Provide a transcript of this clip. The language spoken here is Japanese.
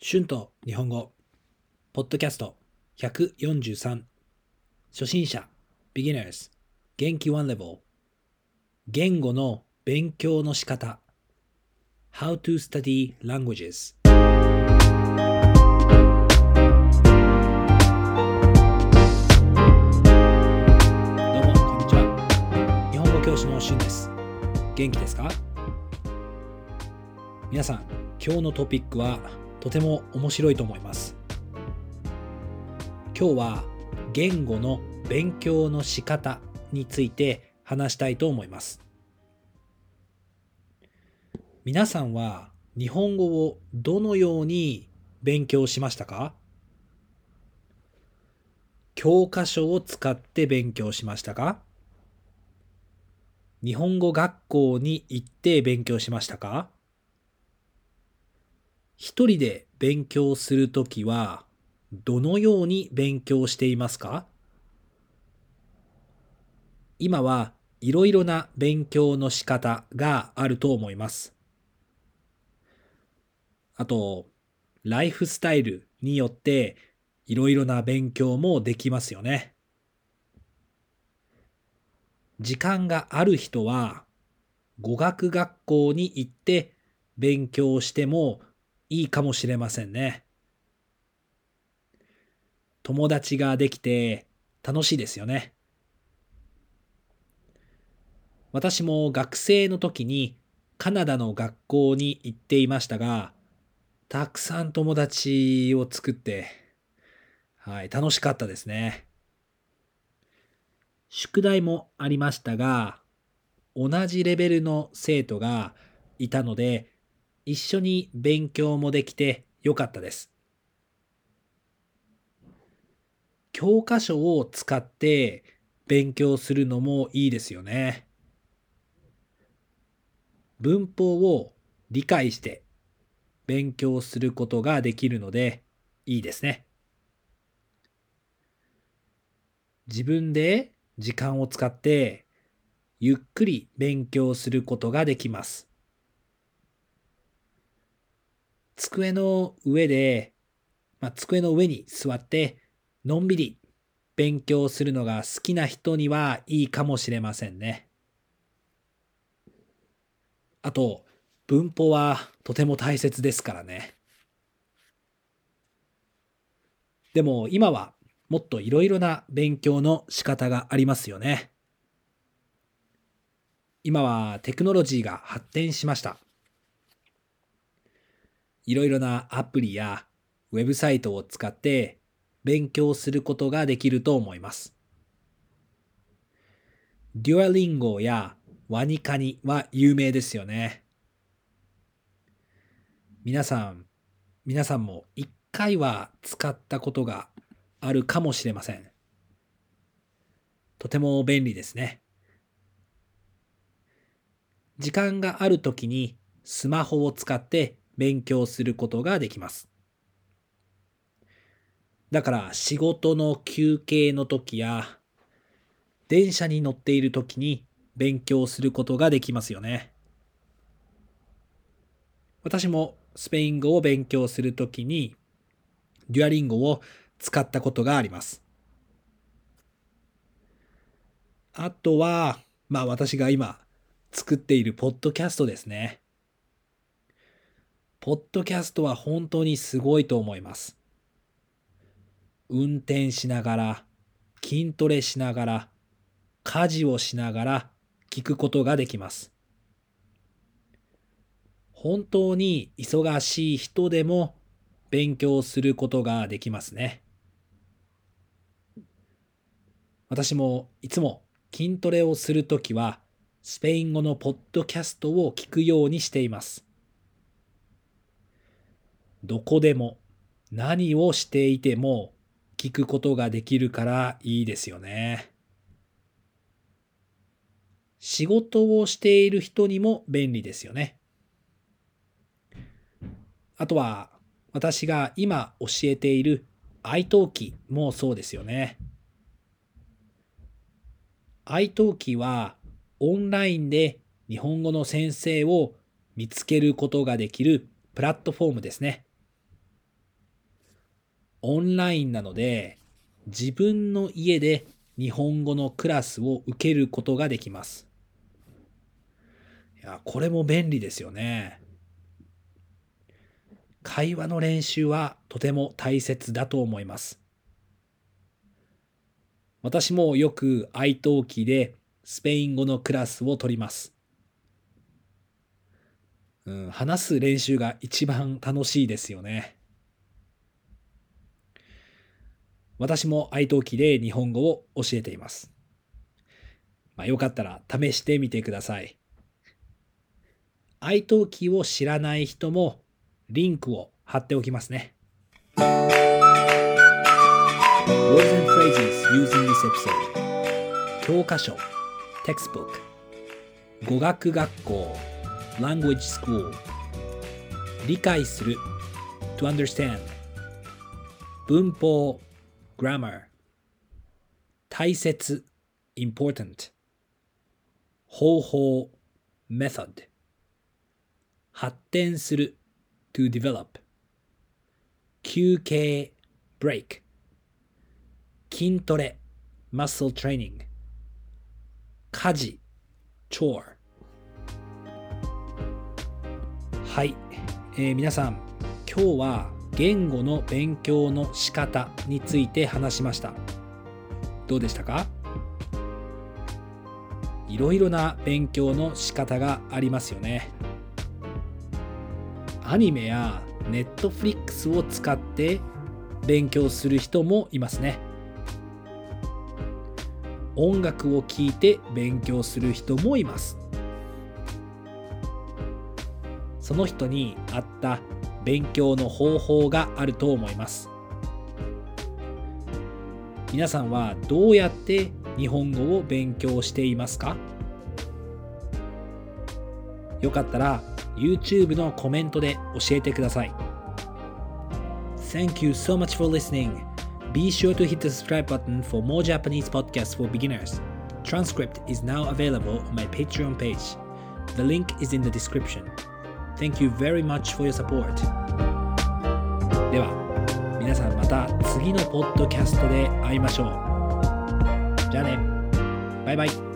春と日本語、ポッドキャスト143、初心者、beginners、元気 one level、言語の勉強の仕方、how to study languages。どうも、こんにちは。日本語教師の春です。元気ですか？皆さん、今日のトピックはとても面白いと思います。今日は言語の勉強の仕方について話したいと思います。皆さんは日本語をどのように勉強しましたか？教科書を使って勉強しましたか？日本語学校に行って勉強しましたか？一人で勉強するときはどのように勉強していますか？今はいろいろな勉強の仕方があると思います。あと、ライフスタイルによっていろいろな勉強もできますよね。時間がある人は語学学校に行って勉強してもいいかもしれませんね。友達ができて楽しいですよね。私も学生の時にカナダの学校に行っていましたが、たくさん友達を作って、はい、楽しかったですね。宿題もありましたが、同じレベルの生徒がいたので、一緒に勉強もできてよかったです。教科書を使って勉強するのもいいですよね。文法を理解して勉強することができるのでいいですね。自分で時間を使ってゆっくり勉強することができます。机の上で、まあ、机の上に座ってのんびり勉強するのが好きな人にはいいかもしれませんね。あと、文法はとても大切ですからね。でも今はもっといろいろな勉強の仕方がありますよね。今はテクノロジーが発展しました。いろいろなアプリやウェブサイトを使って勉強することができると思います。デュアリンゴやワニカニは有名ですよね。皆さん、皆さんも一回は使ったことがあるかもしれません。とても便利ですね。時間があるときにスマホを使って勉強することができます。だから仕事の休憩の時や電車に乗っている時に勉強することができますよね。私もスペイン語を勉強するときにデュアリンゴを使ったことがあります。あとは、まあ私が今作っているポッドキャストですね。ポッドキャストは本当にすごいと思います。運転しながら、筋トレしながら、家事をしながら聞くことができます。本当に忙しい人でも勉強することができますね。私もいつも筋トレをするときはスペイン語のポッドキャストを聞くようにしています。どこでも何をしていても聞くことができるからいいですよね。仕事をしている人にも便利ですよね。あとは私が今教えている iTalki もそうですよね。iTalki はオンラインで日本語の先生を見つけることができるプラットフォームですね。オンラインなので、自分の家で日本語のクラスを受けることができます。いや、これも便利ですよね。会話の練習はとても大切だと思います。私もよく iTalki でスペイン語のクラスを取ります。うん、話す練習が一番楽しいですよね。私も愛登記で日本語を教えています。まあ、よかったら試してみてください。愛登記を知らない人もリンクを貼っておきますね。Words and phrases using this episode. 教科書。テクス語学学校。Language school. 理解する。文法。Grammar 大切 important 方法 method 発展する to develop 休憩 break 筋トレ muscle training 家事 chore はい、えー、皆さん今日は言語の勉強の仕方について話しました。どうでしたか？いろいろな勉強の仕方がありますよね。アニメやネットフリックスを使って勉強する人もいますね。音楽を聴いて勉強する人もいます。その人に合った勉強の方法があると思います皆さんはどうやって日本語を勉強していますかよかったら YouTube のコメントで教えてください。Thank you so much for listening. Be sure to hit the subscribe button for more Japanese podcasts for beginners. Transcript is now available on my Patreon page. The link is in the description. Thank you very much for your support. では、皆さんまた次のポッドキャストで会いましょう。じゃあね。バイバイ。